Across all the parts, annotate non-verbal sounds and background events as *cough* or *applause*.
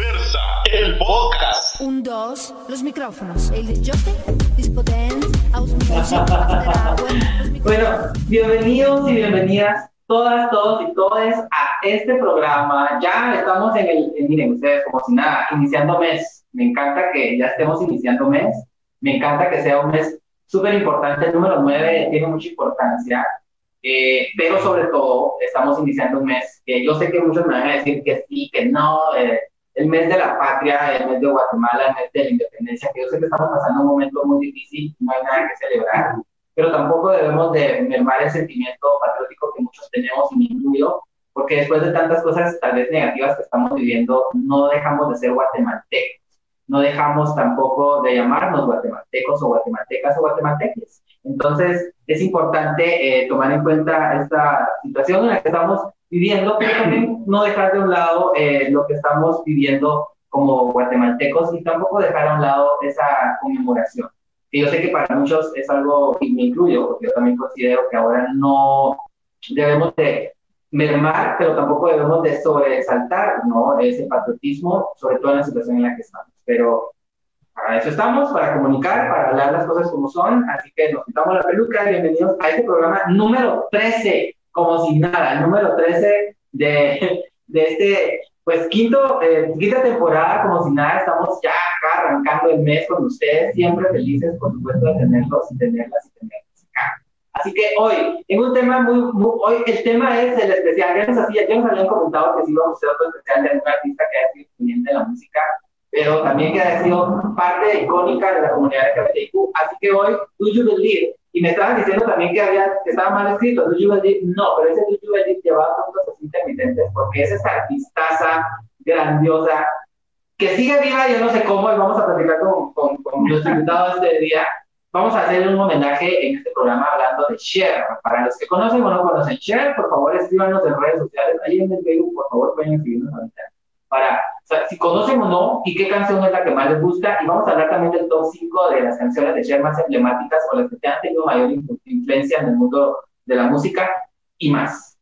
Diversa, el podcast. Un, dos, los micrófonos. El. Bueno, bienvenidos y bienvenidas todas, todos y todes a este programa. Ya estamos en el, en- miren ustedes, como si nada, iniciando mes. Me encanta que ya estemos iniciando mes. Me encanta que sea un mes súper importante. El número 9 tiene mucha importancia. Eh, pero sobre todo, estamos iniciando un mes que yo sé que muchos me van a decir que sí, que no. eh, el mes de la patria, el mes de Guatemala, el mes de la independencia, que yo sé que estamos pasando un momento muy difícil, no hay nada que celebrar pero tampoco debemos de mermar el sentimiento patriótico que muchos tenemos, y me incluyo, porque después de tantas cosas tal vez negativas que estamos viviendo, no dejamos de ser guatemaltecos, no dejamos tampoco de llamarnos guatemaltecos o guatemaltecas o guatemalteques. Entonces, es importante eh, tomar en cuenta esta situación en la que estamos viviendo, pero también no dejar de un lado eh, lo que estamos viviendo como guatemaltecos y tampoco dejar a un lado esa conmemoración que yo sé que para muchos es algo, y me incluyo, porque yo también considero que ahora no debemos de mermar, pero tampoco debemos de sobresaltar ¿no? ese patriotismo, sobre todo en la situación en la que estamos. Pero para eso estamos, para comunicar, para hablar las cosas como son, así que nos quitamos la peluca, bienvenidos a este programa número 13, como si nada, el número 13 de, de este, pues quinto, eh, quinta temporada, como si nada, estamos ya acá arrancando el mes con ustedes, siempre felices, por supuesto, de tenerlos y tenerlas y tenerlas acá. Así que hoy, en un tema muy, muy- hoy el tema es el especial, ya nos, ya nos habían comentado que sí íbamos a hacer otro especial de un artista que sido exponente de la música, pero también que haya sido parte icónica de la comunidad LGBTIQ. Así que hoy, Do You y me estaban diciendo también que, había, que estaba mal escrito, Do You no, pero ese Do You Believe llevaba puntos así intermitentes, porque es esa artistaza grandiosa, que sigue viva, yo no sé cómo, y vamos a platicar con, con, con los invitados este día. Vamos a hacer un homenaje en este programa hablando de Cher. Para los que conocen o no conocen Cher, por favor escríbanos en redes sociales, ahí en el Facebook, por favor pueden escribirnos ahorita. Para, o sea, si conocen o no, y qué canción es la que más les gusta, y vamos a hablar también del top 5 de las canciones de Cher más emblemáticas o las que te han tenido mayor influ- influencia en el mundo de la música y más.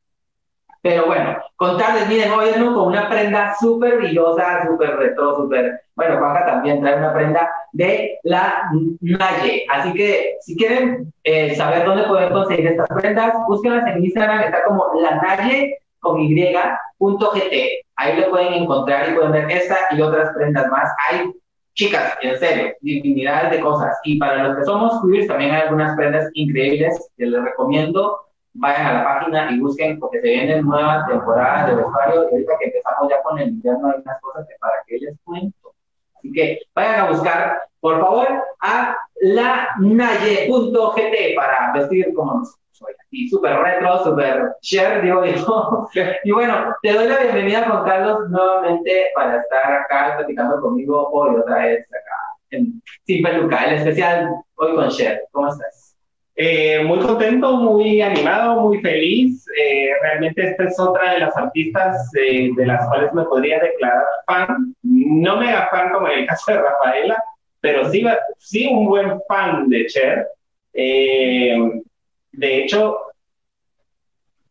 Pero bueno, contarles, miren, hoy vengo con una prenda súper brillosa, súper retro, súper... Bueno, Juanca también trae una prenda de la Naye. Así que si quieren eh, saber dónde pueden conseguir estas prendas, búsquenlas en Instagram, está como la Naye con Y, punto GT. Ahí lo pueden encontrar y pueden ver esta y otras prendas más. Hay, chicas, en serio, infinidades de cosas. Y para los que somos queers, también hay algunas prendas increíbles que les recomiendo vayan a la página y busquen porque se vienen nuevas temporadas de vestuario y ahorita que empezamos ya con el invierno hay unas cosas que para que les cuento. Así que vayan a buscar, por favor, a lanaye.gt para vestir como súper retro, súper share, digo yo. Y bueno, te doy la bienvenida, Juan Carlos, nuevamente para estar acá platicando conmigo hoy otra vez acá en Sin Peluca, el especial hoy con Cher. ¿Cómo estás? Eh, muy contento, muy animado, muy feliz. Eh, realmente esta es otra de las artistas eh, de las cuales me podría declarar fan. No mega fan como en el caso de Rafaela, pero sí, sí un buen fan de Cher. Eh, de hecho,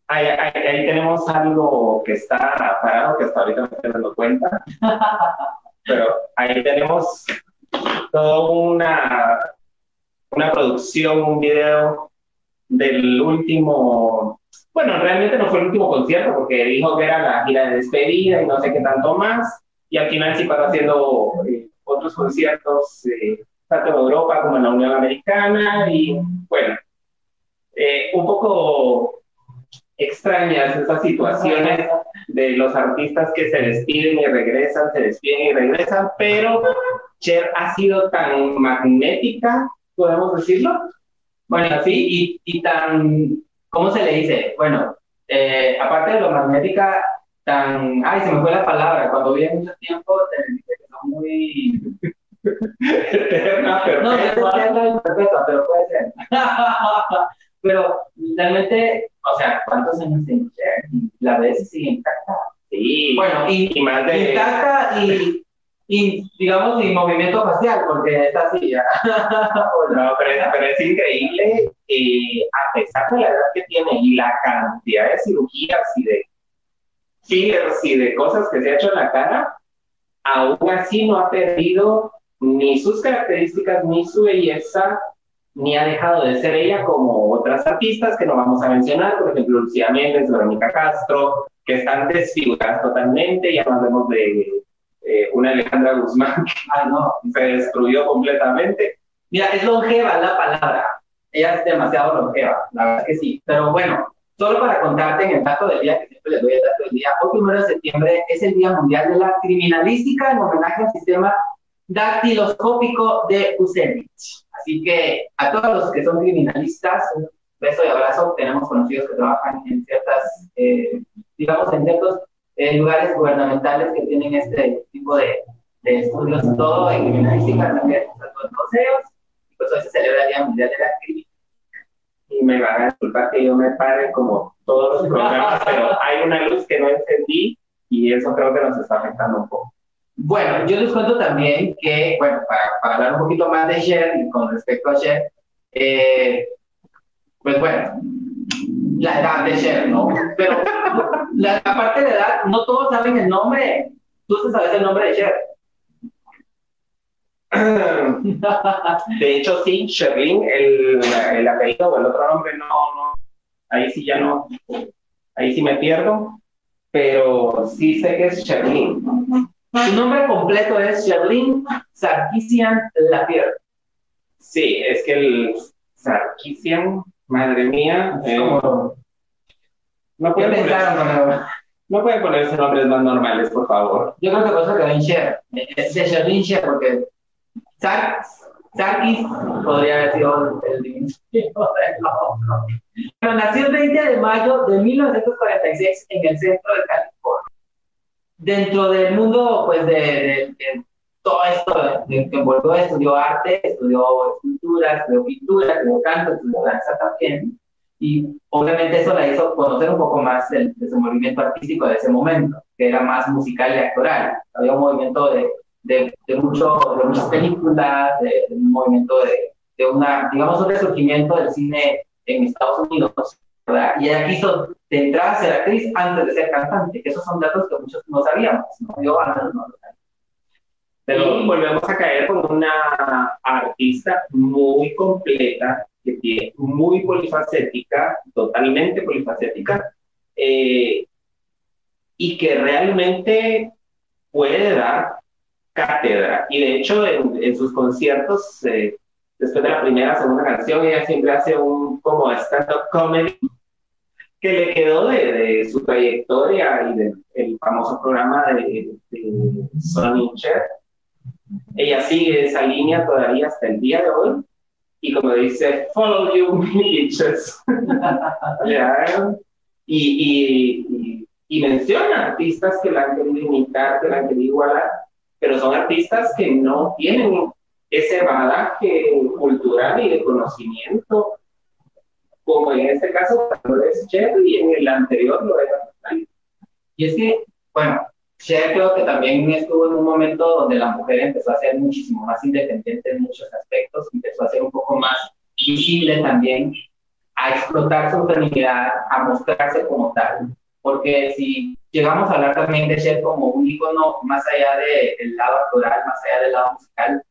ahí, ahí- ahí tenemos algo que está parado, que hasta ahorita me estoy dando cuenta. *laughs* Pero ahí tenemos toda una una producción, un video del último, bueno, realmente no fue el último concierto porque dijo que era la gira de despedida y no sé qué tanto más, y al final sí pasó haciendo eh, otros conciertos, eh, tanto en Europa como en la Unión Americana, y bueno, eh, un poco extrañas esas situaciones de los artistas que se despiden y regresan, se despiden y regresan, pero Cher ha sido tan magnética podemos decirlo. Bueno, sí, y, y tan, ¿cómo se le dice? Bueno, eh, aparte de lo magnética, tan, ay, se me fue la palabra, cuando vive mucho tiempo, te dice que son muy... Eterna, No, no perpetua. eterna y perpetua, pero puede ser. Pero realmente, o sea, ¿cuántos años tiene Cher? La ves sigue intacta. Sí, Bueno, y, y más de... intacta y, y, digamos, y movimiento facial, porque está así ya. *laughs* No, pero es, pero es increíble, eh, a pesar de la edad que tiene y la cantidad de cirugías y de fillers y de cosas que se ha hecho en la cara, aún así no ha perdido ni sus características, ni su belleza, ni ha dejado de ser ella como otras artistas que no vamos a mencionar, por ejemplo, Lucía Méndez, Verónica Castro, que están desfiguradas totalmente, ya no hablemos de eh, una Alejandra Guzmán que no, se destruyó completamente. Mira, es longeva la palabra, ella es demasiado longeva, la verdad que sí, pero bueno, solo para contarte en el dato del día, que siempre les doy el dato del día, hoy primero de septiembre es el Día Mundial de la Criminalística en homenaje al sistema dactiloscópico de Usevich. Así que a todos los que son criminalistas, un beso y abrazo. Tenemos conocidos que trabajan en ciertas, eh, digamos, en ciertos eh, lugares gubernamentales que tienen este tipo de, de estudios, todo en criminalística, también los museos. Y pues hoy se celebra el Día Mundial de la Criminalística. Y me van a disculpar que yo me pare como todos los *laughs* programas, pero hay una luz que no entendí y eso creo que nos está afectando un poco. Bueno, yo les cuento también que, bueno, para, para hablar un poquito más de Cher y con respecto a Cher, eh, pues bueno, la edad de Cher, ¿no? Pero *laughs* la, parte de edad, no todos saben el nombre. Tú sabes el nombre de Cher. *clears throat* De hecho, sí, Sherlyn, el, el apellido o el otro nombre, no, no, ahí sí ya no, ahí sí me pierdo, pero sí sé que es Sherlyn. Su nombre completo es Charlene Sarkisian Lapierre. Sí, es que el Sarkisian, madre mía. Eh, no, pueden poner, no pueden ponerse nombres más normales, por favor. Yo creo que por eso quedó en Cher. Es de Charlene Cher, porque Sarkis podría haber sido el diminutivo Pero nació el 20 de mayo de 1946 en el centro de California dentro del mundo, pues, de, todo esto que envolvió, estudió arte, estudió escultura, estudió pintura, estudió canto, estudió danza también. Y obviamente eso la hizo conocer un poco más el desenvolvimiento artístico de ese momento, que era más musical y actoral. Había un movimiento de, de, de, mucho, de muchas películas, de, un movimiento de, de una, digamos, un resurgimiento del cine en Estados Unidos y ella quiso de entrada ser actriz antes de ser cantante, que esos son datos que muchos no sabíamos, ¿no? yo al menos no lo sabía. Pero volvemos a caer con una artista muy completa, que tiene muy polifacética, totalmente polifacética, eh, y que realmente puede dar cátedra. Y de hecho, en, en sus conciertos, eh, después de la primera, segunda canción, ella siempre hace un como stand-up comedy que le quedó de, su trayectoria y del famoso programa de, de Sonny Cher. Ella sigue esa línea todavía hasta el día de hoy. Y como dice, follow you, *laughs* bitches. *laughs* y, y, y, menciona artistas que la han querido imitar, que la han querido igualar, pero son artistas que no tienen ese bagaje cultural y de conocimiento como en este caso lo es Cher y en el anterior lo era Y es que, bueno, Cher creo que también estuvo en un momento donde la mujer empezó a ser muchísimo más independiente en muchos aspectos, empezó a ser un poco más visible también, a explotar su feminidad, a mostrarse como tal. Porque si llegamos a hablar también de Cher como un icono más allá del lado actoral, más allá del lado musical,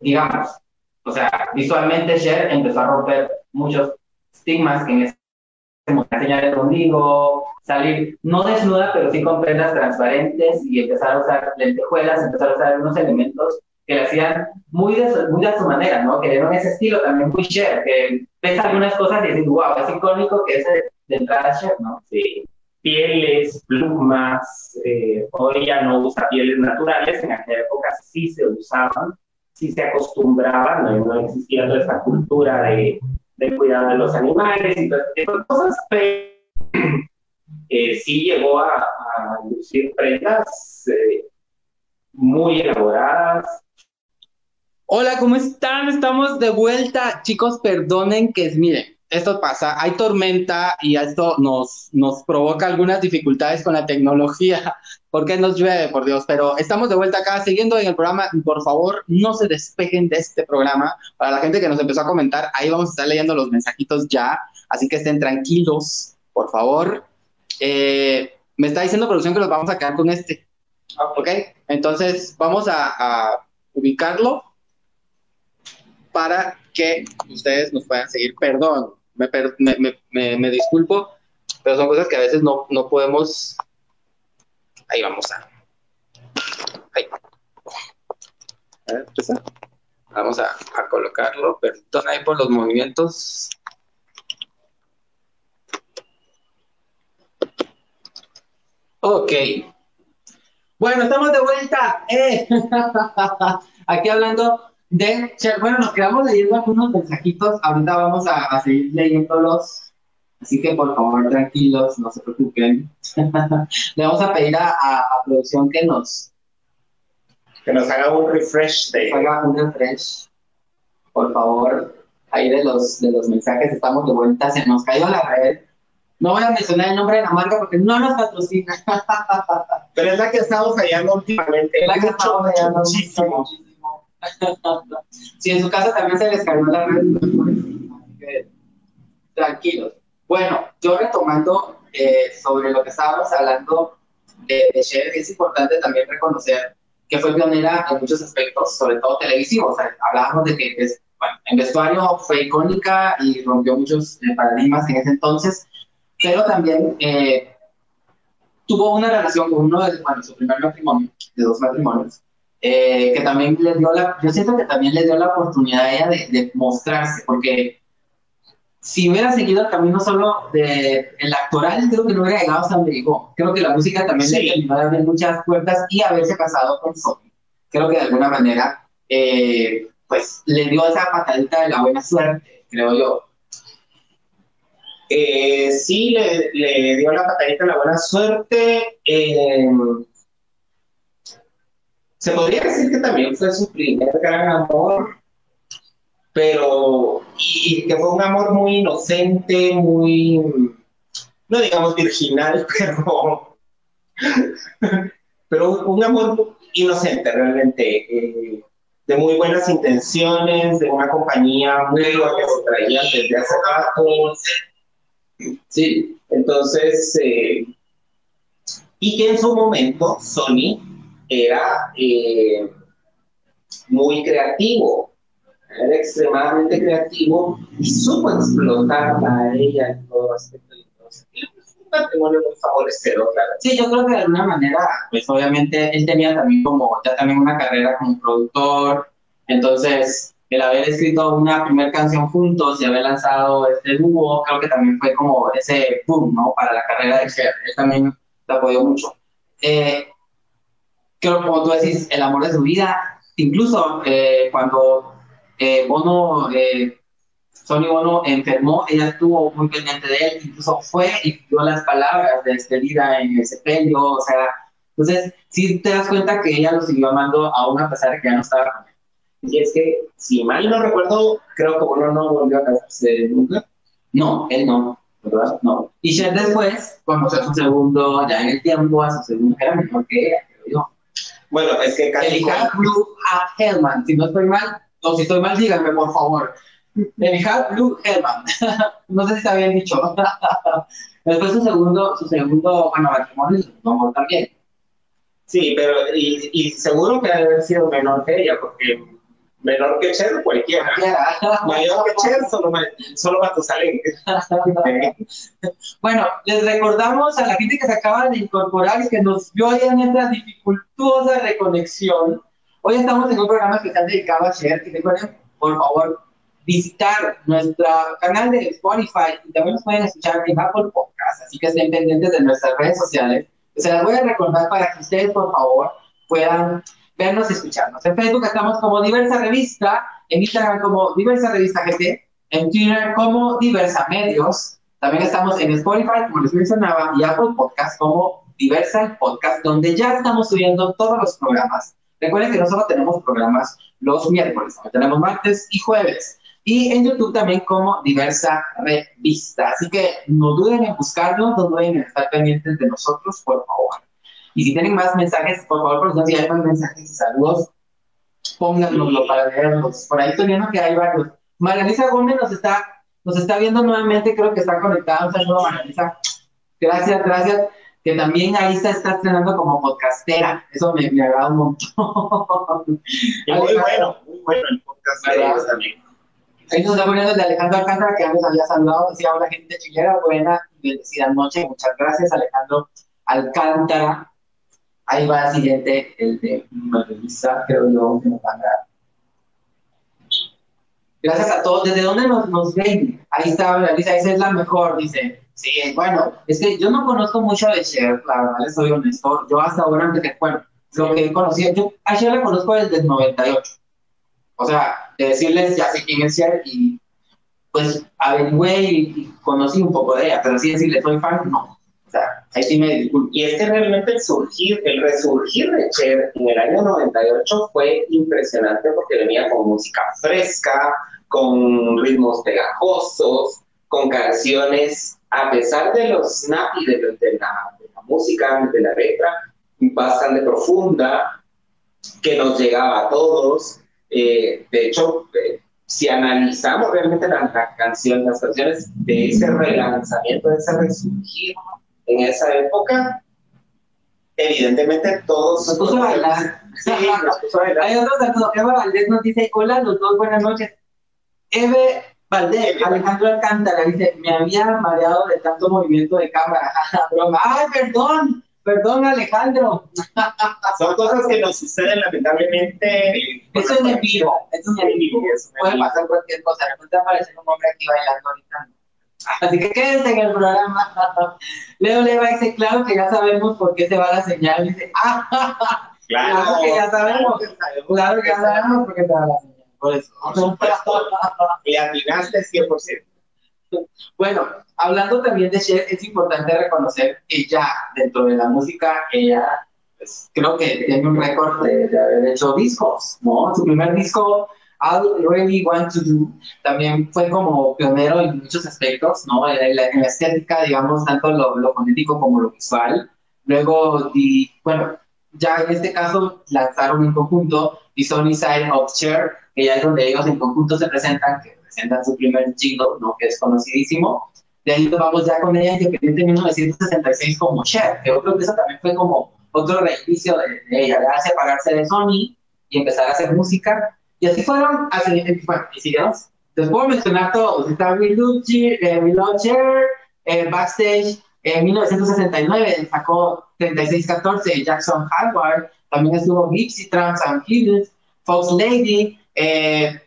digamos, o sea, visualmente Cher empezó a romper muchos estigmas que en ese enseñar el ombligo, salir no desnuda, pero sí con prendas transparentes y empezar a usar lentejuelas, empezar a usar unos elementos que le hacían muy de, su, muy de su manera, ¿no? Que dieron ese estilo también muy Cher, que ves algunas cosas y dices, wow, es icónico que es de, entrada Cher, ¿no? Sí. Pieles, plumas, eh, hoy ya no usa pieles naturales, en aquella época sí se usaban, sí se acostumbraban, no, no existía toda esa cultura de de cuidado de los animales y todas esas cosas, pero *clears throat* eh, sí llegó a, a lucir prendas eh, muy elaboradas. Hola, ¿cómo están? Estamos de vuelta. Chicos, perdonen que, miren, esto pasa, hay tormenta y esto nos, nos provoca algunas dificultades con la tecnología, porque nos llueve, por Dios, pero estamos de vuelta acá siguiendo en el programa, por favor, no se despejen de este programa, para la gente que nos empezó a comentar, ahí vamos a estar leyendo los mensajitos ya, así que estén tranquilos, por favor. Eh, me está diciendo producción que los vamos a quedar con este. Ok, entonces vamos a, ubicarlo para que ustedes nos puedan seguir. Perdón, me, per- me, me, me- me disculpo, pero son cosas que a veces no, no podemos. Ahí vamos a. Ahí. A ver, empieza. Vamos a, a colocarlo. Perdón ahí por los movimientos. Ok. Bueno, estamos de vuelta. ¡Eh! *laughs* Aquí hablando de. Bueno, nos quedamos leyendo algunos mensajitos. Ahorita vamos a, a seguir leyéndolos. Así que por favor, tranquilos, no se preocupen. *laughs* Le vamos a pedir a, a- a producción que nos Que nos haga un refresh de. haga un refresh. Por favor, ahí de los, de los mensajes estamos de vuelta. Se nos cayó la red. No voy a mencionar el nombre de la marca porque no nos patrocina. *laughs* Pero es la que estamos fallando últimamente. La que Mucho, estamos fallando muchísimo. muchísimo. *laughs* Si en su casa también se les cayó la red, tranquilos. Bueno, yo retomando eh, sobre lo que estábamos hablando de, de Cher, es importante también reconocer que fue pionera en muchos aspectos, sobre todo televisivos. O sea, hablábamos de que pues, bueno, en vestuario fue icónica y rompió muchos eh, paradigmas en ese entonces, pero también eh, tuvo una relación con uno de bueno, su primer matrimonio, de dos matrimonios, eh, que también le dio la, yo siento que también le dio la oportunidad a ella de, de mostrarse, porque si hubiera seguido el camino solo de el actoral, creo que no hubiera llegado hasta donde llegó. Creo que la música también Sí. le terminó de abrir muchas puertas y haberse casado con Sony. Creo que de alguna manera, eh, pues le dio esa patadita de la buena suerte, creo yo. Eh, sí, le, le dio la patadita la buena suerte. eh, se podría decir que también fue su primer gran amor, pero y, y que fue un amor muy inocente, muy, no digamos virginal, *laughs* pero, pero un, amor inocente realmente, eh, de muy buenas intenciones, de una compañía muy que se traían desde hace rato. Sí, Entonces, eh, y que en su momento Sony era eh, muy creativo, era extremadamente creativo y supo explotarla a ella en todo aspecto. Entonces, es un matrimonio muy favorecedor, claro. Sí, yo creo que de alguna manera, pues obviamente él tenía también como, ya también una carrera como productor, entonces el haber escrito una primera canción juntos y haber lanzado este dúo, creo que también fue como ese boom, ¿no? Para la carrera de Cher, él también la apoyó mucho. Eh, creo, como tú decís, el amor de su vida, incluso eh, cuando eh, Bono, eh, Sony Bono enfermó, ella estuvo muy pendiente de él, incluso fue y dio las palabras de despedida en el sepelio, o sea, entonces sí te das cuenta que ella lo siguió amando aún a pesar de que ya no estaba con él. Y es que, si mal no recuerdo, creo que uno no volvió a casarse nunca. No, él no, ¿verdad? No. Y Cher después conoció a su segundo, ya en el tiempo, a su segundo, que era mejor que ella, creo yo. Bueno, es que casi Elijah Blue a Hellman, si no estoy mal, o si estoy mal, díganme por favor. Elijah Blue Hellman, *laughs* no sé si está bien dicho. *laughs* Después su segundo, su segundo, bueno, matrimonio también. Sí, pero y, y seguro que debe haber sido menor que ella, porque menor que Cher cualquiera. *laughs* Mayor que Cher, solo, solo Matusalén. Bueno, les recordamos a la gente que se acaba de incorporar y que nos vio ahí en esta dificultuosa reconexión. Hoy estamos en un programa especial dedicado a Cher. Y recuerden, por favor, visitar nuestro canal de Spotify y también nos pueden escuchar en Apple Podcast. Así que estén pendientes de nuestras redes sociales. Se las voy a recordar para que ustedes, por favor, puedan vernos y escucharnos. En Facebook estamos como Diversa Revista, en Instagram como Diversa Revista GT, en Twitter como Diversa Medios. También estamos en Spotify, como les mencionaba, y Apple Podcast como Diversa Podcast, donde ya estamos subiendo todos los programas. Recuerden que no solo tenemos programas los miércoles, tenemos martes y jueves. Y en YouTube también como Diversa Revista. Así que no duden en buscarnos, no duden en estar pendientes de nosotros, por favor. Y si tienen más mensajes, por favor, por si hay más mensajes y saludos, póngannoslo para leerlos. Por ahí estoy viendo que hay varios. María Lisa Gómez nos está, nos está viendo nuevamente, creo que está conectada. Un saludo, María Lisa. Gracias, gracias. Que también ahí se está estrenando como podcastera. Eso me, me agrada un montón. *laughs* Y muy bueno, muy bueno el podcast de también. Ahí nos está poniendo el de Alejandro Alcántara, que antes había saludado, decía, hola gente chilera, buena y bendecida noche. Muchas gracias, Alejandro Alcántara. Ahí va el siguiente, el de Marisa, creo yo, que nos van a dar. Gracias a todos. ¿Desde dónde nos, nos ven? Ahí está, Lisa, esa es la mejor, dice. Sí, bueno, es que yo no conozco mucho de Cher, la verdad, les soy honesto. Yo hasta ahora, que, bueno, lo que conocía, yo a Cher la conozco desde el 98. O sea, de decirles, ya sé quién es Cher y pues averigüé y, y conocí un poco de ella, pero así decirle, soy fan, no. O sea, ahí sí me disculpo. Y es que realmente el surgir, el resurgir de Cher en el año 98 fue impresionante porque venía con música fresca, con ritmos pegajosos, con canciones, a pesar de los snappy de, de la, de la música, de la letra, bastante profunda, que nos llegaba a todos. Eh, de hecho, eh, si analizamos realmente la, la canción, las canciones de ese relanzamiento, de ese resurgir en esa época, evidentemente todos... Nos puso a bailar. Sí, nos puso a bailar. Hay otro saludo. Eva Valdés nos dice, hola los dos, buenas noches. Eve Valdés. Alejandro Alcántara, dice, me había mareado de tanto movimiento de cámara. *laughs* Broma. Ay, perdón, perdón Alejandro. *laughs* Son cosas que nos suceden lamentablemente. Eso es en vivo, eso es en vivo. Puede pasar cualquier cosa. De repente aparece un hombre aquí bailando ahorita. Así que quédense en el programa. *laughs* Leo Leva dice, claro que ya sabemos por qué se va la señal. Dice, ah, Claro que ya sabemos. claro que sabemos claro que ya sabemos por qué se va la señal. Por eso. Por supuesto. *laughs* Le atinaste 100%. Bueno, hablando también de Cher, es importante reconocer que ya dentro de la música, ella pues, creo que tiene un récord de, de haber hecho discos, ¿no? Su primer disco, All Really Want to Do, también fue como pionero en muchos aspectos, ¿no? En la, en la estética, digamos, tanto lo, lo fonético como lo visual. Luego, di- bueno, ya en este caso lanzaron en conjunto The Sony Side of Cher, que ya es donde ellos en conjunto se presentan, que presentan su primer jingle, ¿no? que es conocidísimo. De ahí nos vamos ya con ella independiente en 1966 como Cher, que yo creo que eso también fue como otro reinicio de, de ella, ya separarse de Sony y empezar a hacer música. Y así fueron, así, bueno, y sigamos. Les puedo mencionar todos. Está We Love Cher, eh, eh, Backstage, en 1969 sacó 3614 Jackson Hardware, también estuvo Gypsy Trans and Hidden, Fox Lady, eh,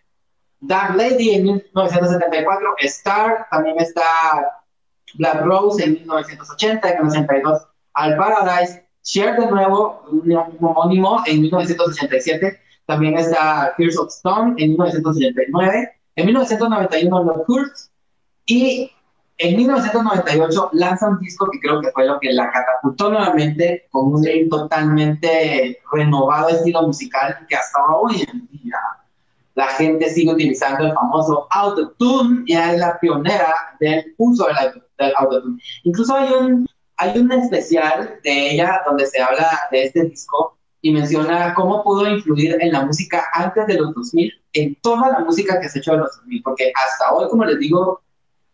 Dark Lady en 1974, Star, también está Black Rose en 1980, en 1982 Al Paradise, Cher de nuevo, un homónimo en 1987, también está Tears of Stone en 1989, en 1991 Love Hurts y en 1998 lanza un disco que creo que fue lo que la catapultó nuevamente con un totalmente renovado estilo musical que hasta hoy en día la gente sigue utilizando el famoso autotune y es la pionera del uso del, del autotune. Incluso hay un, hay un especial de ella donde se habla de este disco y menciona cómo pudo influir en la música antes de los 2000, en toda la música que se ha hecho de los 2000, porque hasta hoy, como les digo,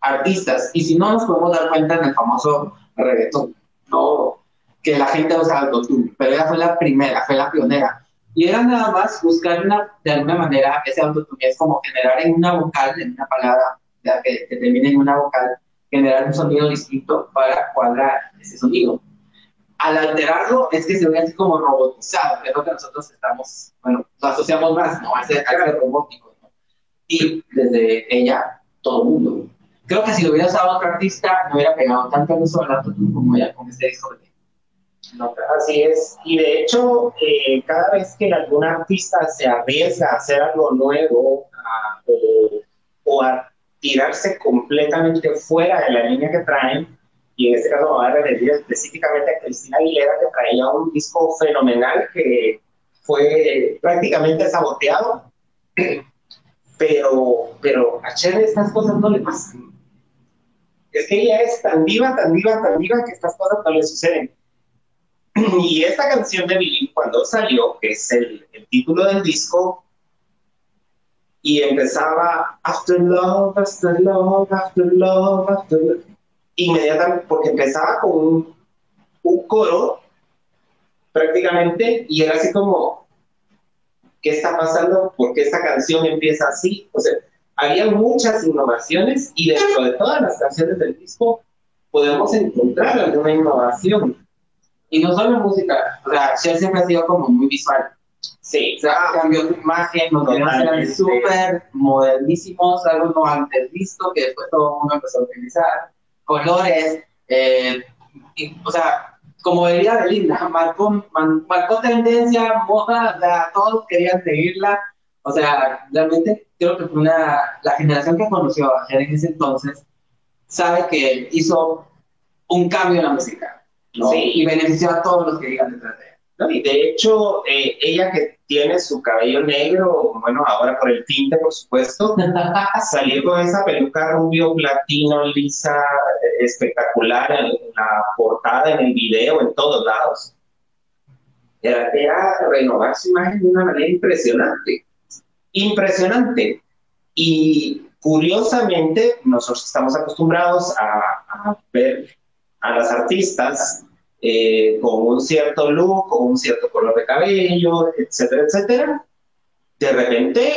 artistas, y si no nos podemos dar cuenta en el famoso reggaetón, ¿no? que la gente usa autotune, pero ella fue la primera, fue la pionera. Y era nada más buscar una, de alguna manera ese autotune, es como generar en una vocal, en una palabra ya que, que termine en una vocal, generar un sonido distinto para cuadrar ese sonido. Al alterarlo es que se ve así como robotizado, que es lo que nosotros estamos, bueno, lo asociamos más, ¿no? A ese, robótico, ¿no? Y desde ella, todo el mundo. Creo que si lo hubiera usado otro artista, no hubiera pegado tanto el uso del autotune como ella con este disco. de- No, así es. Y de hecho, eh, cada vez que algún artista se arriesga a hacer algo nuevo o, a tirarse completamente fuera de la línea que traen, y en este caso voy a referir específicamente a Cristina Aguilera, que traía un disco fenomenal que fue prácticamente saboteado, pero, pero a Cher estas cosas no le pasan. Es que ella es tan viva, tan viva, tan viva que estas cosas no le suceden. *clears throat* Y esta canción de Billy, cuando salió, que es el, título del disco, y empezaba After Love, After Love, After Love, After Love, inmediatamente, porque empezaba con un, un coro prácticamente y era así como, ¿qué está pasando? ¿Por qué esta canción empieza así? O sea, había muchas innovaciones y dentro de todas las canciones del disco podemos encontrar alguna innovación. Y no solo música, o sea, Cher siempre ha sido como muy visual. Sí, O sea, cambió su imagen, los videos eran súper modernísimos, algo no antes visto, que después todo el mundo empezó a utilizar. Colores, eh, y, o sea, como diría Belinda, *laughs* marcó, marcó tendencia, moda, o sea, todos querían seguirla. O sea, realmente creo que fue una, la generación que conoció a Cher en ese entonces, sabe que hizo un cambio en la música, ¿no? Sí. Y benefició a todos los que iban detrás de ella. ¿no? Y de hecho, eh, ella que tiene su cabello negro, bueno, ahora por el tinte, por supuesto, *laughs* salir con esa peluca rubio, platino, lisa, eh, espectacular en la portada, en el video, en todos lados. Era, era renovar su imagen de una manera impresionante. Impresionante. Y curiosamente, nosotros estamos acostumbrados a, a ver a las artistas eh, con un cierto look, con un cierto color de cabello, etcétera, etcétera. De repente,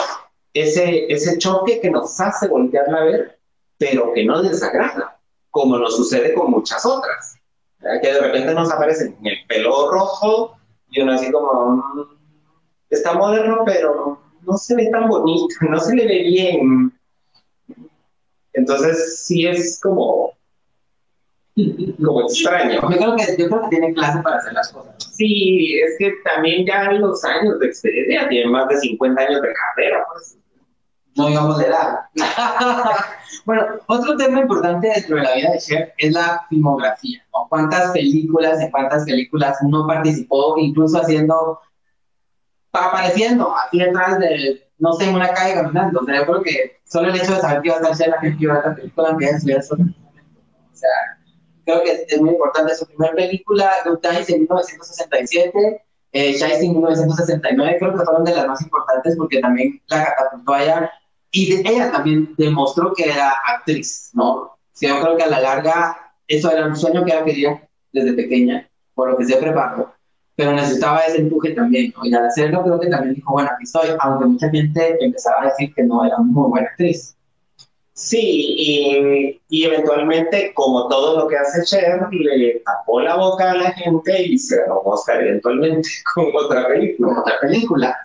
ese, ese choque que nos hace voltearla a ver, pero que no desagrada, como nos sucede con muchas otras. ¿verdad? Que de repente nos aparecen con el pelo rojo y uno así como, mm, está moderno, pero no se ve tan bonito, *laughs* no se le ve bien. Entonces, sí es como, como extraño. Yo creo, que, yo creo que tiene clase para hacer las cosas. Sí, es que también ya los años de experiencia, tiene más de 50 años de carrera, pues. No digamos de edad. *laughs* bueno, otro tema importante dentro de la vida de Cher es la filmografía. ¿no? ¿Cuántas películas, en cuántas películas no participó, incluso haciendo, apareciendo así detrás de, no sé, en una calle caminando? O sea, yo creo que solo el hecho de saber que iba a estar Cher, la gente iba a ver la película, estuviera sola en ese momento. O sea, creo que es muy importante. Su primera película, Good Times, en 1967, eh, en 1969, creo que fueron de las más importantes porque también la catapultó a ella y de- ella también demostró que era actriz, ¿no? Sí, yo creo que a la larga eso era un sueño que ella quería desde pequeña, por lo que se preparó, pero necesitaba ese empuje también, ¿no? Y al hacerlo creo que también dijo, bueno, aquí estoy, aunque mucha gente empezaba a decir que no era muy buena actriz. Sí, y, y eventualmente, como todo lo que hace Cher, le tapó la boca a la gente y se ganó Oscar eventualmente *laughs* con otra película. otra película.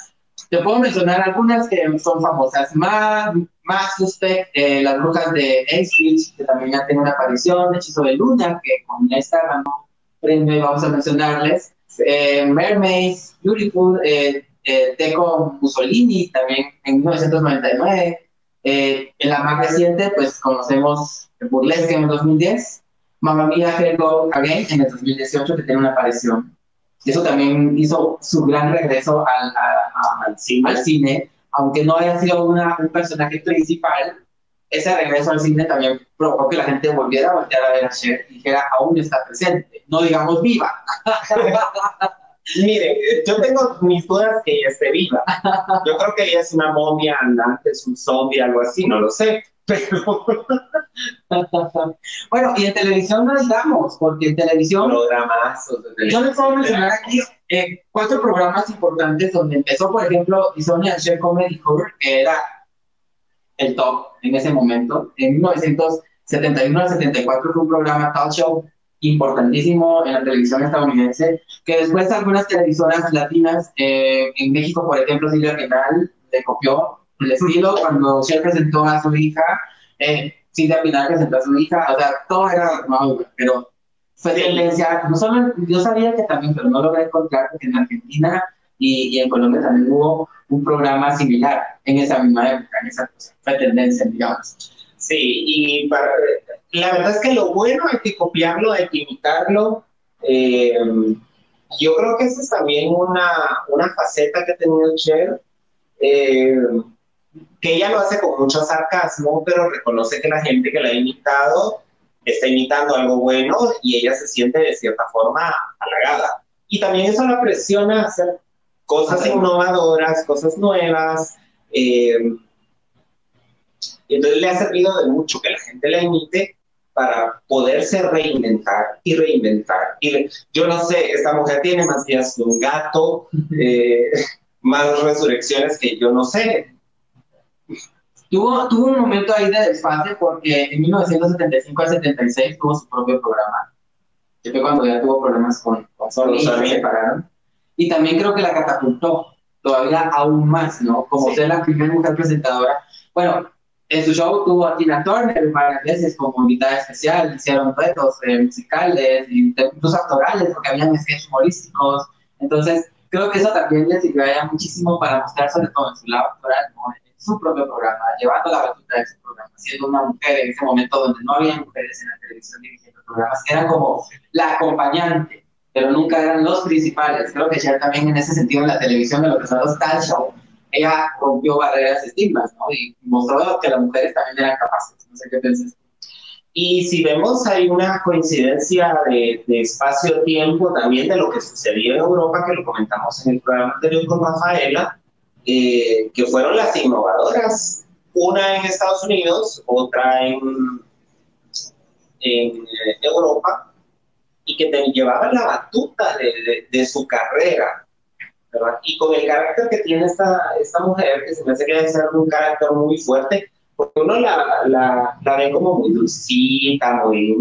Te puedo mencionar algunas que son famosas. Más, más Suspect, eh, Las Brujas de Ipswich, que también ya tiene una aparición. Hechizo de Luna, que con esta ganó premio y vamos a mencionarles. Eh, Mermaids, Beautiful, eh, eh, Teco Mussolini, también en 1999. Eh, en la más reciente, pues conocemos Burlesque en el 2010. Mamma Mia, Here Go Again en el 2018, que tiene una aparición. Eso también hizo su gran regreso al, a- a- Al cine. al cine, aunque no haya sido una, un personaje principal, ese regreso al cine también provocó que la gente volviera a voltear a ver a Cher y dijera, aún está presente, no digamos viva. *laughs* Mire, yo tengo mis dudas que ella esté viva. Yo creo que ella es una momia andante, es un zombie, algo así, no lo sé. *laughs* Pero bueno, y en televisión no digamos, porque en televisión programazos de Yo les puedo mencionar aquí eh, cuatro programas importantes donde empezó, por ejemplo, Sonia Share Comedy Horror, que era el top en ese momento. En 1971 al 74 fue un programa talk show importantísimo en la televisión estadounidense, que después algunas televisoras latinas, eh, en México, por ejemplo, Silvia Pinal le copió el estilo *laughs* cuando Cher presentó a su hija, eh, Silvia Pinal presentó a su hija, o sea, todo era bueno, pero fue Sí. tendencia, no solo, yo sabía que también, pero no logré encontrar porque en Argentina y, y en Colombia también hubo un programa similar en esa misma época, en esa cosa, fue tendencia, digamos. Sí, y para- la verdad es que lo bueno hay que copiarlo, hay que imitarlo. Eh, yo creo que esa es también una, una faceta que ha tenido Cher, eh, que ella lo hace con mucho sarcasmo, pero reconoce que la gente que la ha imitado está imitando algo bueno y ella se siente de cierta forma halagada. Y también eso la presiona a hacer cosas innovadoras, cosas nuevas. eh, y entonces le ha servido de mucho que la gente la imite para poderse reinventar y reinventar Y yo no sé, esta mujer tiene más días que un gato, eh, *laughs* más resurrecciones que yo no sé. Tuvo, tuvo un momento ahí de desfase porque en 1975 al 76 tuvo su propio programa. Que fue cuando ya tuvo problemas con, con Sony se separaron. Y también creo que la catapultó todavía aún más, ¿no? Como ser la primera mujer presentadora. Bueno, en su show tuvo a Tina Turner varias veces como invitada especial, hicieron retos eh, musicales, incluso actorales, porque habían sketches humorísticos. Entonces, creo que eso también le sirvió muchísimo para mostrar, sobre todo en su lado actoral, ¿no? en su propio programa, llevando la batuta de su programa, siendo una mujer en ese momento donde no había mujeres en la televisión dirigiendo programas, era como la acompañante, pero nunca eran los principales. Creo que Cher también en ese sentido en la televisión, de lo que son los talk show, ella rompió barreras estigmas, ¿no? Y mostró que las mujeres también eran capaces. No sé qué piensas. Y si vemos, hay una coincidencia de, de espacio-tiempo también de lo que sucedió en Europa, que lo comentamos en el programa anterior con Rafaela, eh, que fueron las innovadoras. Una en Estados Unidos, otra en, en eh, Europa, y que te llevaban la batuta de, de, de su carrera. Y con el carácter que tiene esta, esta mujer, que se me hace que debe ser un carácter muy fuerte, porque uno la, la, la ve como muy dulcita, muy,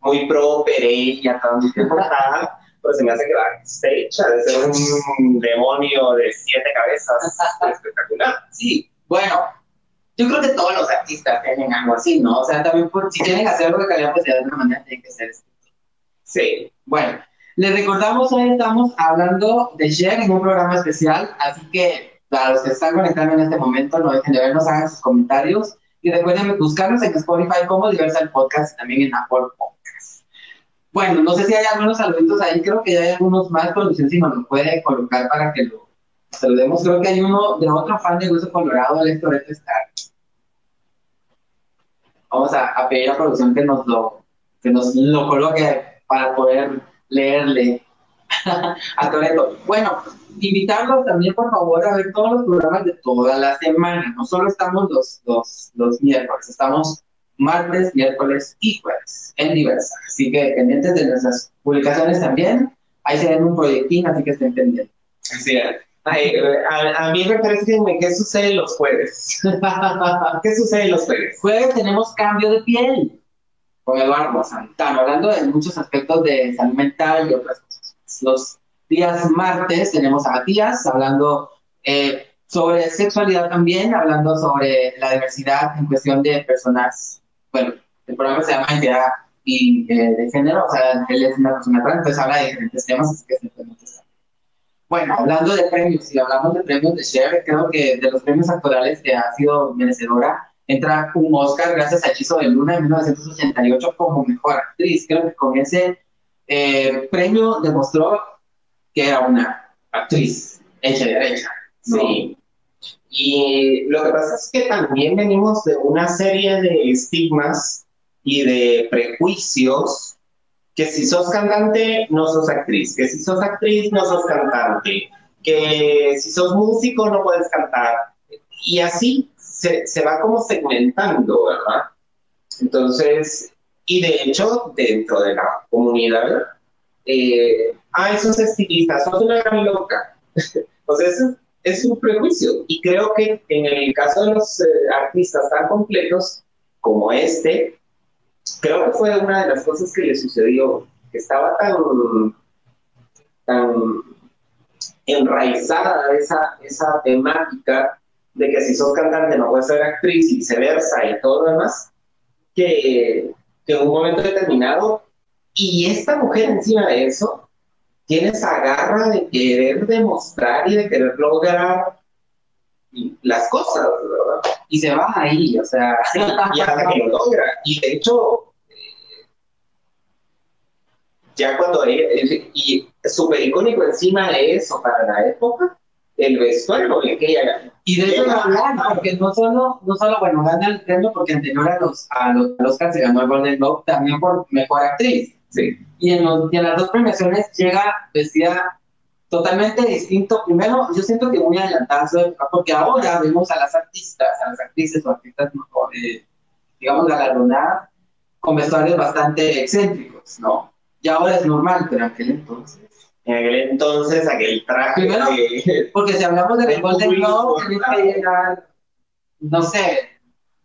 muy pro ella, muy portada, pero se me hace que va stage de ser un demonio de siete cabezas espectacular. Sí, bueno, yo creo que todos los artistas tienen algo así, ¿no? O sea, también por, si tienen que hacer algo de calidad, pues de alguna manera tienen que ser Sí. Bueno, les recordamos, hoy estamos hablando de Cher en un programa especial, así que para los que están conectando en este momento, no dejen de vernos, hagan sus comentarios y recuerden buscarnos en Spotify como Diversal Podcast y también en Apple Podcast. Bueno, no sé si hay algunos saluditos ahí, creo que ya hay algunos más, producción si nos lo puede colocar para que lo saludemos. Creo que hay uno de otro fan de Hueso Colorado, el Héctor Star. Vamos a, a pedir a producción que nos lo, que nos lo coloque para poder leerle *laughs* a Toreto. Bueno, invitarlos también, por favor, a ver todos los programas de toda la semana. No solo estamos los, los, los miércoles, estamos martes, miércoles y jueves en diversa. Así que pendientes de nuestras publicaciones también. Ahí se ven un proyectín, así que estén pendientes. Sí, a, a, mí me parece qué sucede los jueves. *laughs* ¿Qué sucede los jueves? Jueves tenemos cambio de piel con Eduardo Santana, hablando de muchos aspectos de salud mental y otras cosas. Los días martes tenemos a Matías hablando eh, sobre sexualidad también, hablando sobre la diversidad en cuestión de personas. Bueno, el programa se llama Identidad y, eh, de Género, o sea, él es una persona trans, entonces habla de diferentes temas, así que se puede Bueno, hablando de premios, si hablamos de premios de Cher, creo que de los premios actorales que ha sido merecedora, entra un Oscar gracias a Hechizo de Luna en 1988 como mejor actriz. Creo que con ese eh, premio demostró que era una actriz hecha de derecha. Sí. Y lo que pasa es que también venimos de una serie de estigmas y de prejuicios que si sos cantante no sos actriz, que si sos actriz no sos cantante, que si sos músico no puedes cantar. Y así se, va como segmentando, ¿verdad? Entonces, y de hecho, dentro de la comunidad, eh, ah, esos estilistas, sos una gran loca. *laughs* Entonces, es un prejuicio. Y creo que en el caso de los eh, artistas tan completos como este, creo que fue una de las cosas que le sucedió, que estaba tan, tan enraizada esa, esa temática de que si sos cantante no puedes ser actriz y viceversa y todo lo demás, que, que en un momento determinado, y esta mujer encima de eso, tiene esa garra de querer demostrar y de querer lograr las cosas, ¿verdad? Y se va ahí, o sea. y hasta que lo logra. Y de hecho, ya cuando y súper icónico encima de eso para la época, el vestuario que ella y de eso no hablar, porque no solo, no solo, bueno, gana el premio porque anterior a los, a los, a se ganó el Golden Globe también por Mejor Actriz. Sí. Y en, los, y en las dos premiaciones llega vestida totalmente distinto. Primero, yo siento que muy adelantada porque ahora vemos a las artistas, a las actrices o artistas, eh, digamos, galardonadas con vestuarios bastante excéntricos, ¿no? Ya ahora es normal, pero en aquel entonces. En aquel entonces, aquel traje Primero, Porque si hablamos de Golden. Globe, tenés que llegar, no sé,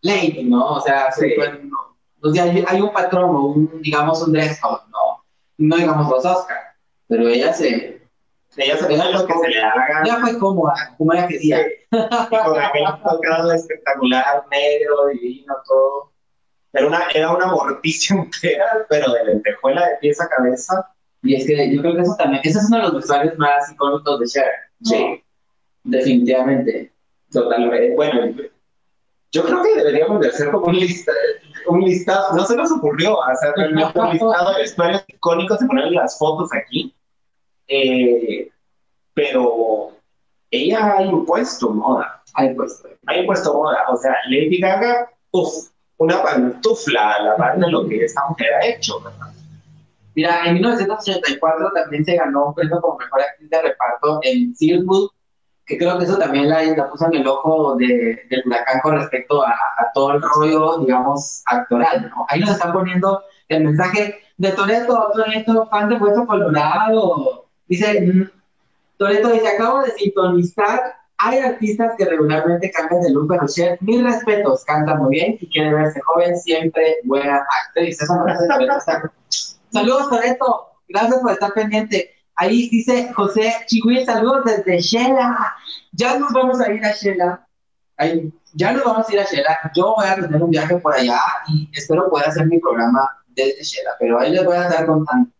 late, ¿no? O sea, Sí. no. O sea, hay, hay un patrón o un, digamos, un dress code, ¿no? No digamos los Oscar, pero ella se, ella se pone lo que se le haga. ella fue cómoda, como ella quería. Y con aquel tocado espectacular, negro, divino, todo. Era una, era una morticia *laughs* entera, pero de lentejuela de pies a cabeza. Y es que yo creo que eso también, ese es uno de los vestuarios más icónicos de Cher. Sí. Definitivamente. Totalmente. Bueno, yo creo que deberíamos de hacer como un, lista, un listado. No se nos ocurrió hacer realmente un listado de vestuarios icónicos y ponerle las fotos aquí. Eh, pero ella ha impuesto moda. Ahí pues. Ha impuesto moda. O sea, Lady Gaga, uff, una pantufla a la par de lo que esta mujer ha hecho. ¿verdad? Mira, en 1984 también se ganó un premio como mejor actriz de reparto en Silverwood, que creo que eso también la, puso en el ojo de, del huracán con respecto a, todo el rollo, digamos, actoral. ¿no? Ahí nos están poniendo el mensaje de Toreto, Toreto, fan de Hueso Colorado. Dice, mm, Toreto dice, acabo de sintonizar. Hay artistas que regularmente cambian de look, pero Cher, mis respetos, canta muy bien y quiere verse joven, siempre buena actriz. Eso no respeta. Saludos, Toreto. Gracias por estar pendiente. Ahí dice José Chihuil, saludos desde Shela. Ya nos vamos a ir a Shela. Ahí, ya nos vamos a ir a Shela. Yo voy a tener un viaje por allá y espero poder hacer mi programa desde Shela, pero ahí les voy a estar contando.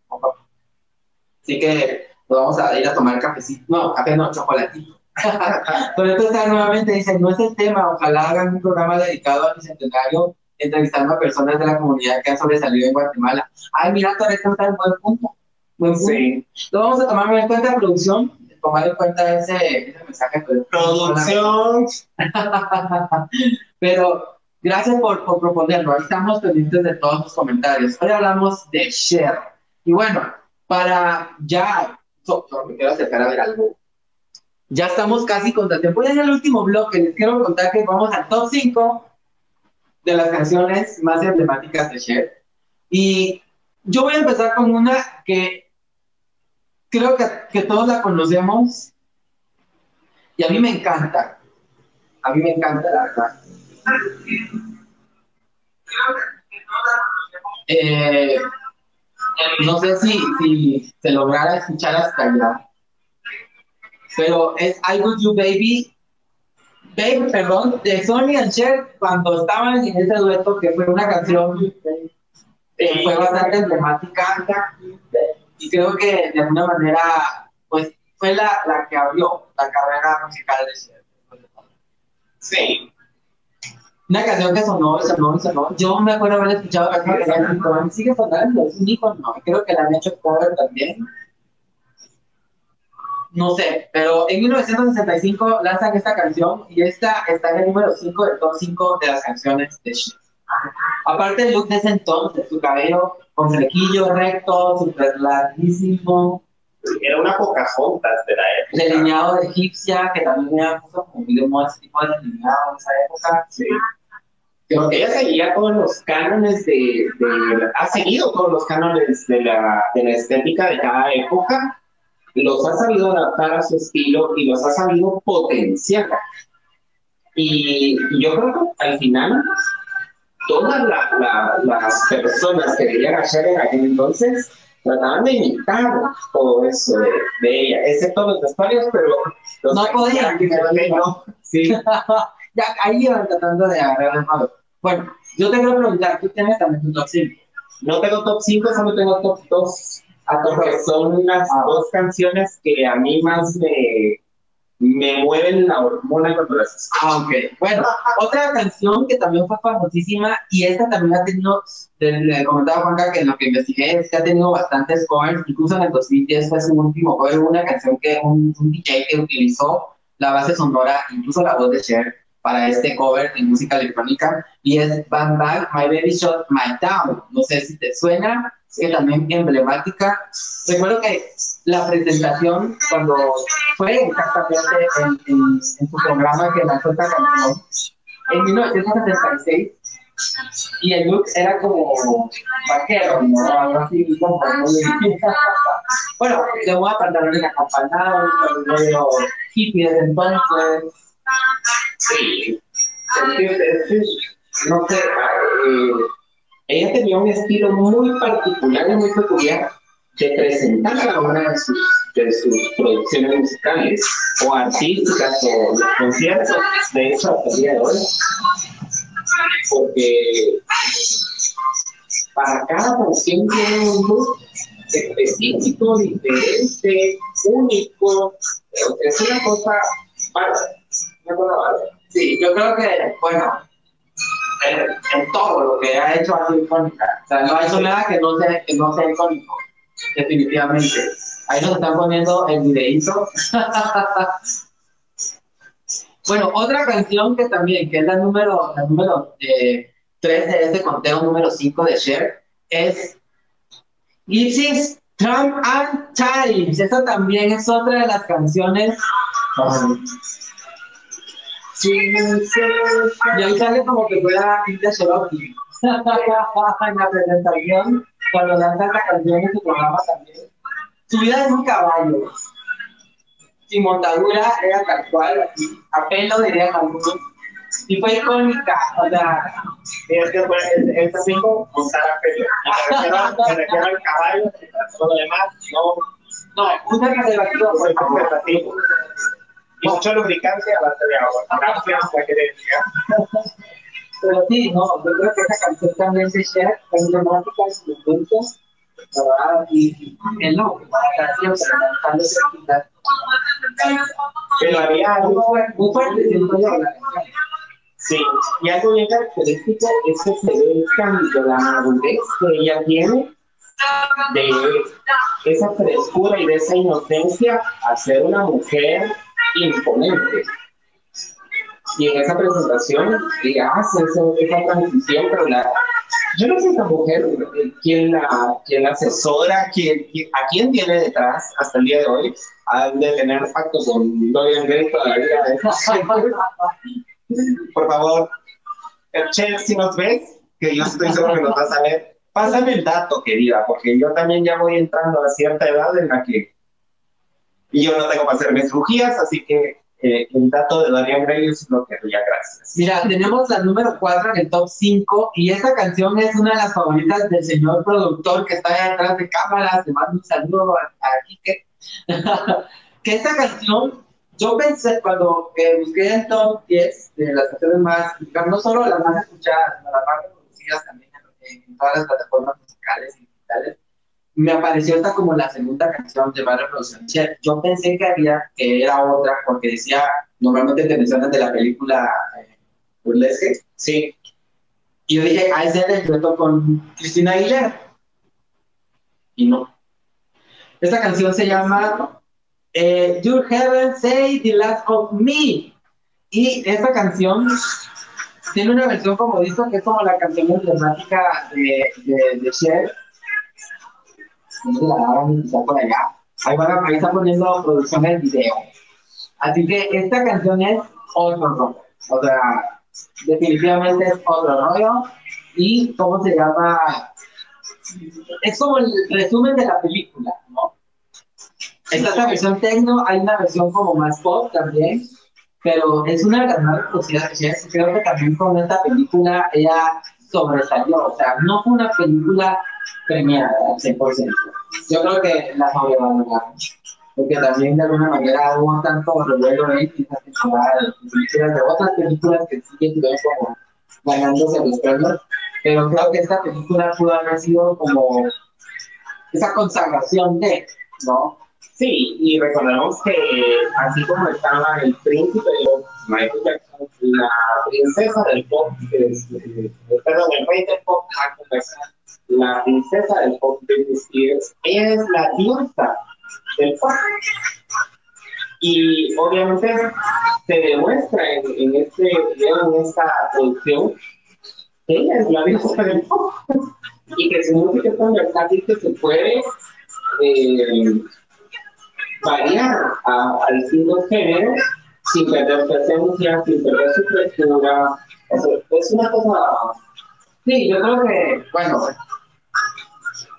Así que nos vamos a ir a tomar cafecito. No, café no, chocolatito. *laughs* Toreto está nuevamente, dice, no es el tema, ojalá hagan un programa dedicado al bicentenario entrevistando a personas de la comunidad que han sobresalido en Guatemala. Ay, mira, Toreto está en buen punto. Buen punto. Sí. Lo vamos a tomar en cuenta, producción, tomar en cuenta ese, ese mensaje. pero- Producción. *laughs* Pero gracias por, por proponerlo. Ahí estamos pendientes de todos los comentarios. Hoy hablamos de share. Y bueno, para ya, so- so- me quiero acercar a ver algo. Ya estamos casi contra tiempo. Ya es el último bloque. Les quiero contar que vamos al top 5 de las canciones más emblemáticas de Cher. Y yo voy a empezar con una que creo que, que todos la conocemos y a mí me encanta. A mí me encanta, la verdad. Eh, no sé si, si se lograra escuchar hasta allá, pero es I Would You Baby, Babe, perdón, de Sony and Cher cuando estaban en ese dueto, que fue una canción que fue bastante emblemática y creo que de alguna manera pues fue la, la que abrió la carrera musical de Cher. Sí. Una canción que sonó, sonó, sonó. Yo me acuerdo haber escuchado la canción mí sigue sonando, es un icono. Creo que la han hecho cover también. No sé, pero en 1965 lanzan esta canción y esta está en el número 5 del top 5 de las canciones de Cher. Aparte el look de ese entonces, su cabello con flequillo recto, súper larguísimo, Era una Pocahontas de la época. delineado de egipcia, que también era como muy de moda ese tipo de delineado en esa época. Sí. Ella seguía todos los cánones de, de- ha seguido todos los cánones de la, de la estética de cada época, los ha sabido adaptar a su estilo y los ha sabido potenciar. Y, y yo creo que al final todas la- la- las personas que veían a Cher en aquel entonces trataban de imitar todo eso de, de ella, excepto los vestuarios, pero los No podían, no. Sí. *laughs* ya ahí iban tratando de agarrar el malo. Bueno, yo te quiero preguntar, tú tienes también tu top 5. No tengo top 5, solo tengo top 2. Porque son las Ah. dos canciones que a mí más me, me mueven la hormona cuando las escucho. Ah, ok. Bueno, otra canción que también fue famosísima y esta también ha tenido, le, comentaba Juanca que en lo que investigué es que ha tenido bastantes covers, incluso en el 2010 fue su último cover, una canción que un, un DJ que utilizó la base sonora, incluso la voz de Cher, para este cover en música electrónica y es Bang Bang, My Baby Shot My Town. No sé si te suena, es que también emblemática. Recuerdo que la presentación cuando fue exactamente en, en- en su programa que lanzó esta canción en 1976 Y el look era como vaquero, ¿no? Algo así, como *laughs* bueno, de moda pantalones acampanados, medio hippie desde entonces. Sí. Es que- no sé, eh, ella tenía un estilo muy particular y muy peculiar de presentar a una de sus, de sus producciones musicales o artísticas o los conciertos, de hecho hasta el día de hoy. Porque para cada canción tiene un look específico, diferente, único. Es una cosa bárbara, Sí, yo creo que, bueno, en, todo lo que ha hecho ha sido icónica. O sea, no ha hecho nada que no sea, que no sea icónico, definitivamente. Ahí nos están poniendo el videíto. *laughs* bueno, otra canción que también, que es la número, la número eh, 3 de este conteo, número 5 de Cher, es Gypsies, Trump and Times. Esa también es otra de las canciones. Y ahí sale como que fuera Hilda Cherokee. *laughs* en la presentación, cuando lanza esta canción en su programa también. Su vida es un caballo. Sin montadura, era tal cual, así, a pelo dirían algunos. Y fue icónica, o sea, Es que pues, es, así como montar a pelo. Me refiero, al caballo, todo lo demás, no, no, fue pues, conservativo. Y mucho lubricante a base de agua. Gracias, la que decía. Pero sí, no, yo creo que esa canción también fue emblemática en su momento, ¿verdad? Y y el no, para siempre a quitar. Pero había algo Muy fuerte, la canción. Sí, y algo bien característico es que se ve el cambio, la madurez que ella tiene de esa frescura y de esa inocencia a ser una mujer imponente. Y en esa presentación, y hace esa, esa transición, pero la, yo no sé esa mujer, eh, quién la, quién la asesora, quién, quién- a quién tiene detrás hasta el día de hoy, han de tener pacto con Dorian Gray todavía. ¿eh? *laughs* Por favor, Che, si nos ves, que yo estoy seguro que nos vas a ver, pásame el dato, querida, porque yo también ya voy entrando a cierta edad en la que y yo no tengo para hacerme cirugías, así que eh, el dato de Dorian Gray es lo que haría gracias. Mira, tenemos la número 4 en el top 5 y esta canción es una de las favoritas del señor productor que está ahí atrás de cámaras. Le mando un saludo a, a Quique. *laughs* que esta canción, yo pensé cuando eh, busqué el top 10 de las canciones más, no solo las más escuchadas, sino las más reproducidas también en, en todas las plataformas musicales y digitales, me apareció esta como la segunda canción de más reproducción. O sea, Yo pensé que había, que era otra, porque decía, normalmente te mencionan de la película eh, Burlesque, Sí, y yo dije, ah, es el dueto con Cristina Aguilera. Y no. Esta canción se llama eh, Your Heaven Say the Last of Me. Y esta canción tiene una versión como dijo que es como la canción emblemática de, de, de Cher. Sé, la graban quizá por allá. Ahí, van ahí está poniendo producción del video. Así que esta canción es otro rollo. O sea, definitivamente es otro rollo. Y cómo se llama. Es como el resumen de la película, ¿no? Está esta versión techno, hay una versión como más pop también, pero es una de las más de Cher. Creo que también con esta película ella sobresalió, o sea, no fue una película premiada al 100%. Yo creo que la sobrevaloraron, porque también de alguna manera hubo tanto revuelo en esta temporada de otras películas que sí estuvieron como ganándose los premios, pero creo que esta película pudo haber sido como esa consagración de, ¿no? sí, y recordemos que así como estaba el príncipe de Michael Jackson, la princesa del pop, es, eh, perdón, el rey del pop, Michael Jackson, la princesa del pop, Britney Spears, es la diosa del pop. Y obviamente se demuestra en, en este video, en esta producción, que ella es la diosa del pop. Y que su música es tan versátil que se puede eh, variar a, a distintos géneros sin perder su esencia, sin perder su frescura. O sea, es una cosa Sí, yo creo que, bueno,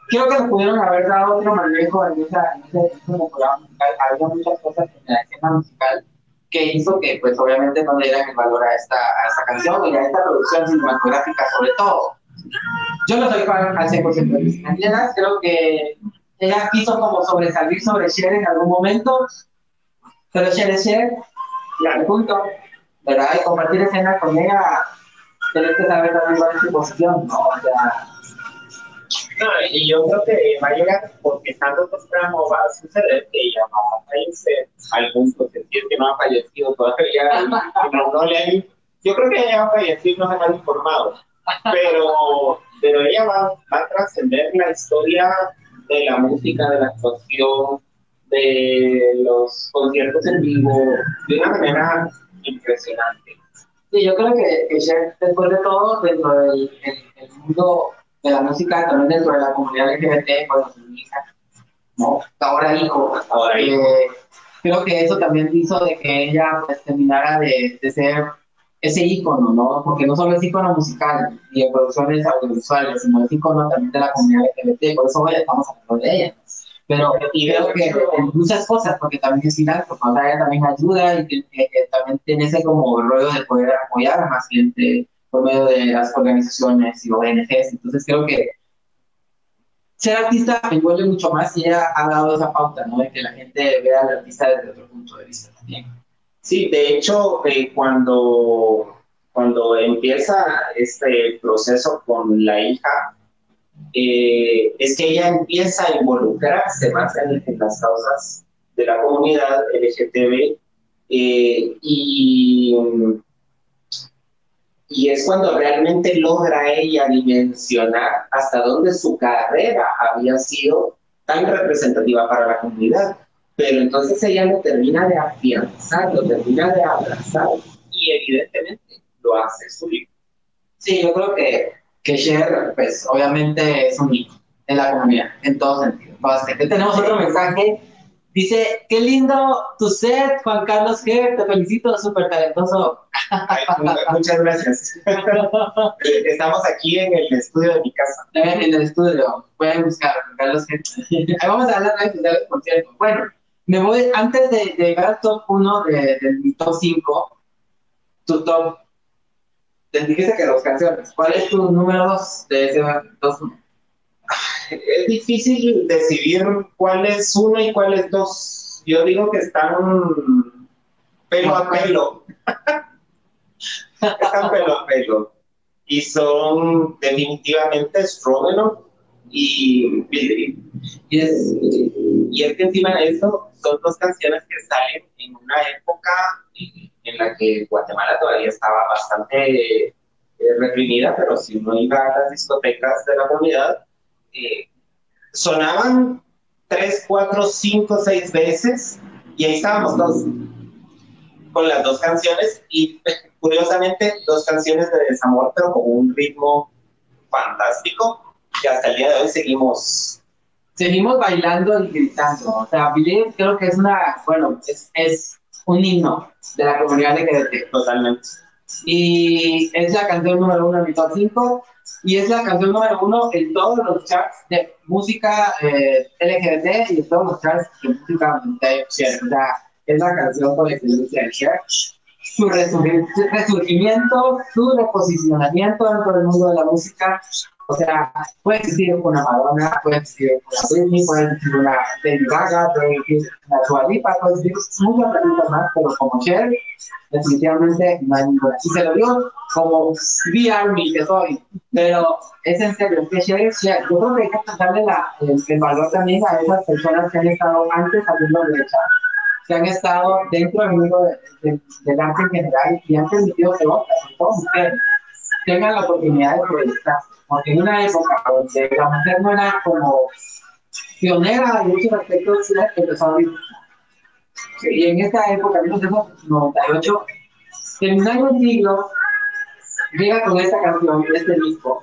creo que le pudieron haber dado otro manejo en esa, en programa musical. Había muchas cosas en la escena musical que hizo que, pues, obviamente no le dieran el valor a esta, a esta canción y a esta producción cinematográfica, sobre todo. Yo no soy fan al 100% de Cristina creo que ella quiso como sobresalir sobre Cher en algún momento, pero Cher es Cher, al punto, ¿verdad? Y compartir escena con ella, tienes que saber también cuál es tu posición, ¿no? O sea, No, y yo creo que va a llegar, porque tanto temprano va a suceder que ella va a fallecer al punto que no ha fallecido todavía, y *laughs* no, no le han- yo creo que ella va a fallecer, no se me han informado, pero, pero ella va, va a trascender la historia de la música, de la actuación, de los conciertos en vivo, de una manera impresionante. Sí, yo creo que, Cher, después de todo, dentro del el, el mundo de la música, también dentro de la comunidad LGBT, bueno, su hija, ¿no? Ahora hijo, Ahora, eh, creo que eso también hizo de que ella pues, terminara de, de ser ese ícono, ¿no? Porque no solo es ícono musical y de producciones audiovisuales, sino es ícono también de la comunidad LGBT, por eso hoy estamos hablando de ella. Pero y creo que muchas cosas, porque también es filántropa, o sea, ella también ayuda y también tiene ese como rollo de poder apoyar a más gente por medio de las organizaciones y ONGs. Entonces creo que ser artista envuelve mucho más y ella ha dado esa pauta, ¿no? De que la gente vea al artista desde otro punto de vista también. Sí, de hecho, eh, cuando, cuando empieza este proceso con la hija, eh, es que ella empieza a involucrarse más en, las causas de la comunidad LGTB eh, y, y es cuando realmente logra ella dimensionar hasta dónde su carrera había sido tan representativa para la comunidad pero entonces ella lo termina de afianzar, lo termina de abrazar y evidentemente lo hace suyo. Sí, yo creo que, que Cher, pues obviamente es un ícono en la comunidad, en todo sentido. Bastante. Tenemos otro mensaje. Dice, qué lindo tu set, Juan Carlos Ger, te felicito, súper talentoso. Ay, muchas gracias. *laughs* Estamos aquí en el estudio de mi casa. En el estudio, pueden buscar Juan Carlos Ger. *laughs* Ahí vamos a las redes sociales, por cierto. Bueno, me voy, antes de, de llegar al top 1 de, de mi top 5, tu top, te dijiste que dos canciones. ¿Cuál es tu número 2 de ese 1? Es difícil decidir cuál es uno y cuál es dos. Yo digo que están pelo a pelo. *laughs* están pelo a pelo. Y son definitivamente Stroganoff y Billy. Y es, y es que encima de eso son dos canciones que salen en una época en la que Guatemala todavía estaba bastante eh, reprimida, pero si uno iba a las discotecas de la comunidad, eh, sonaban tres, cuatro, cinco, seis veces y ahí estábamos todos con las dos canciones y *laughs* curiosamente dos canciones de desamor, pero con un ritmo fantástico que hasta el día de hoy seguimos seguimos bailando y gritando. O sea, Believe creo que es una, bueno, es, es un himno de la comunidad LGBT. totalmente. Y es la canción número uno en mi top 5. Y es la canción número uno en todos los charts de música eh, LGBT y en todos los charts de música LGBT. O sea, es la canción por excelencia de Cher. Su resurgi- resurgimiento, su reposicionamiento dentro del mundo de la música. O sea, puede existir una Madonna, puede existir una Britney, puede existir una Lady Gaga, puede existir una Dua Lipa, puede existir muchas preguntas más, pero como Cher, definitivamente no hay ninguna. Y se lo digo como V-Army que soy, pero es en serio, que Cher es. Yo creo que hay que darle la, el, valor también a esas personas que han estado antes haciendo brecha, que han estado dentro del mundo de- de- del arte en general y han permitido que otras, mujeres, tengan la oportunidad de proyectarse. Porque en una época donde la mujer no era como pionera en muchos aspectos, empezó a abrir y en esta época, en 1998, terminando el siglo, llega con esta canción, este disco,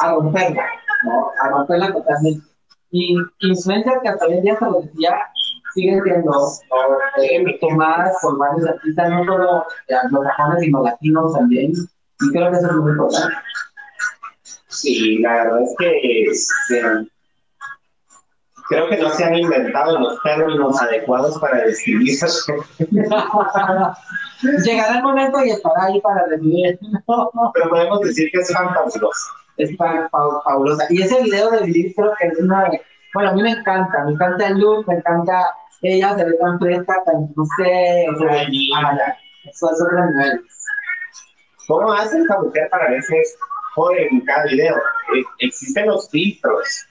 a romperla, ¿no? A romperla totalmente. Y influencias que hasta hoy en día, se lo decía, siguen siendo ¿no? eh, tomadas por varios artistas, no solo anglosajones, sino latinos también. Y creo que eso es muy importante. Sí, la verdad es que este, creo que no se han inventado los términos adecuados para describir *laughs* Llegará el momento y estará ahí para recibir. Pero podemos decir que es fantasiosa. Es fa- fabulosa. Y ese video de Lilith creo que es una de- Bueno, a mí me encanta, me encanta el look, me encanta ella, se ve tan fresca, tan, no sé, o sea, Ay. ah, ya, eso es otro nivel. ¿Cómo hace esta mujer para verse joven en cada video? Eh, existen los filtros.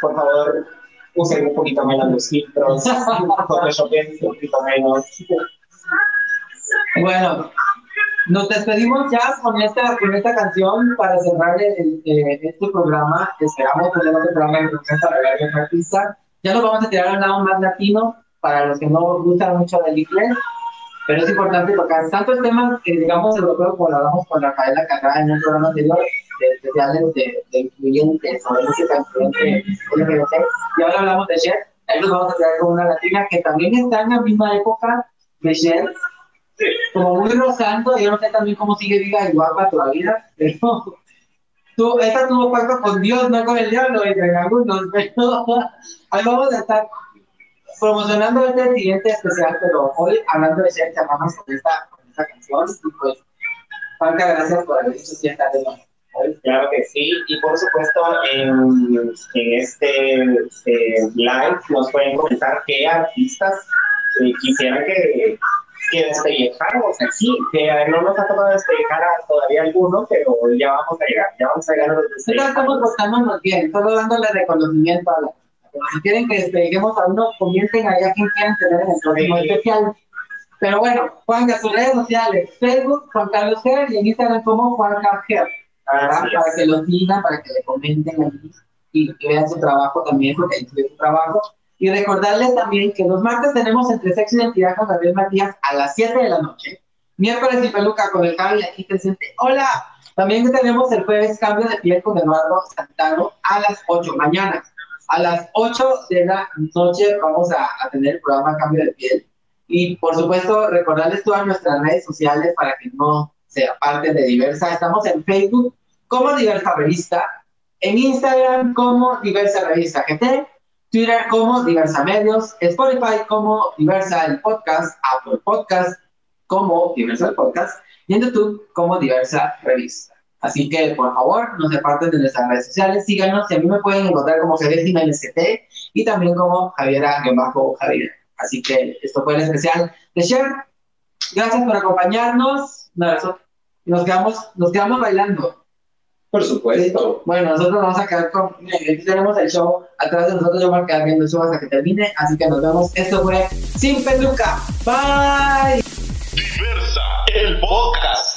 Por favor, usen un poquito menos los filtros. Photoshopen un poquito menos. Bueno, nos despedimos ya con esta, con esta canción para cerrar el- el- eh, este programa. Esperamos tener otro programa de otra artista. Ya nos vamos a tirar al lado más latino para los que no gustan mucho del inglés. Pero es importante tocar tanto el tema, que digamos, europeo, como lo hablamos con Rafaela Carrá en un programa anterior, de especiales de, de influyentes o de música influyente LGBT. Y ahora hablamos de Cher. Ahí nos vamos a quedar con una latina que también está en la misma época de Cher, como muy rozando, yo no sé también cómo sigue viva y guapa todavía, *laughs* pero tú, esta tuvo pacto con Dios, no con el diablo, entre algunos, pero *laughs* ahí vamos a estar promocionando este siguiente especial, pero hoy hablando de Cher, cerramos con esta, con esta canción, y pues, Franca, gracias por haber dicho cierta nuevo. Claro que sí, y por supuesto en, en este eh, live nos pueden comentar qué artistas eh, quisieran que, que despellejáramos aquí, que no nos ha tocado despellejar a todavía alguno, pero ya vamos a llegar, ya vamos a llegar a los Nosotros estamos buscándonos bien, solo dándole reconocimiento a la. Si quieren que despleguemos a uno, comenten ahí a quien quieren tener en el próximo Sí. especial. Pero bueno, Juan, de sus redes sociales, Facebook, Juan Carlos Ger, y en Instagram como Juan Carlos Ger. Para que lo sigan, para que le comenten ahí y que vean su trabajo también, porque ahí su trabajo. Y recordarles también que los martes tenemos entre Sexo y Identidad con Gabriel Matías a las 7 de la noche. Miércoles y peluca con el Javi aquí presente. ¡Hola! También tenemos el jueves cambio de piel con Eduardo Santano a las 8 mañana. A las 8 de la noche vamos a, tener el programa Cambio de Piel. Y por supuesto, recordarles todas nuestras redes sociales para que no se aparten de Diversa. Estamos en Facebook como Diversa Revista, en Instagram como Diversa Revista GT, Twitter como Diversa Medios, Spotify como Diversa el Podcast, Apple Podcast como Diversa el Podcast y en YouTube como Diversa Revista. Así que, por favor, no se aparten de nuestras redes sociales, síganos, y a mí me pueden encontrar como Javier Jiménez y también como Javiera-Javier. Así que esto fue el especial de Cher. Gracias por acompañarnos. Un abrazo. Nos quedamos, nos quedamos bailando. Por supuesto. Bueno, nosotros vamos a quedar con. Aquí tenemos el show atrás de nosotros. Yo voy a quedar viendo el show hasta que termine. Así que nos vemos. Esto fue Sin Peluca. Bye. Diversa, el podcast.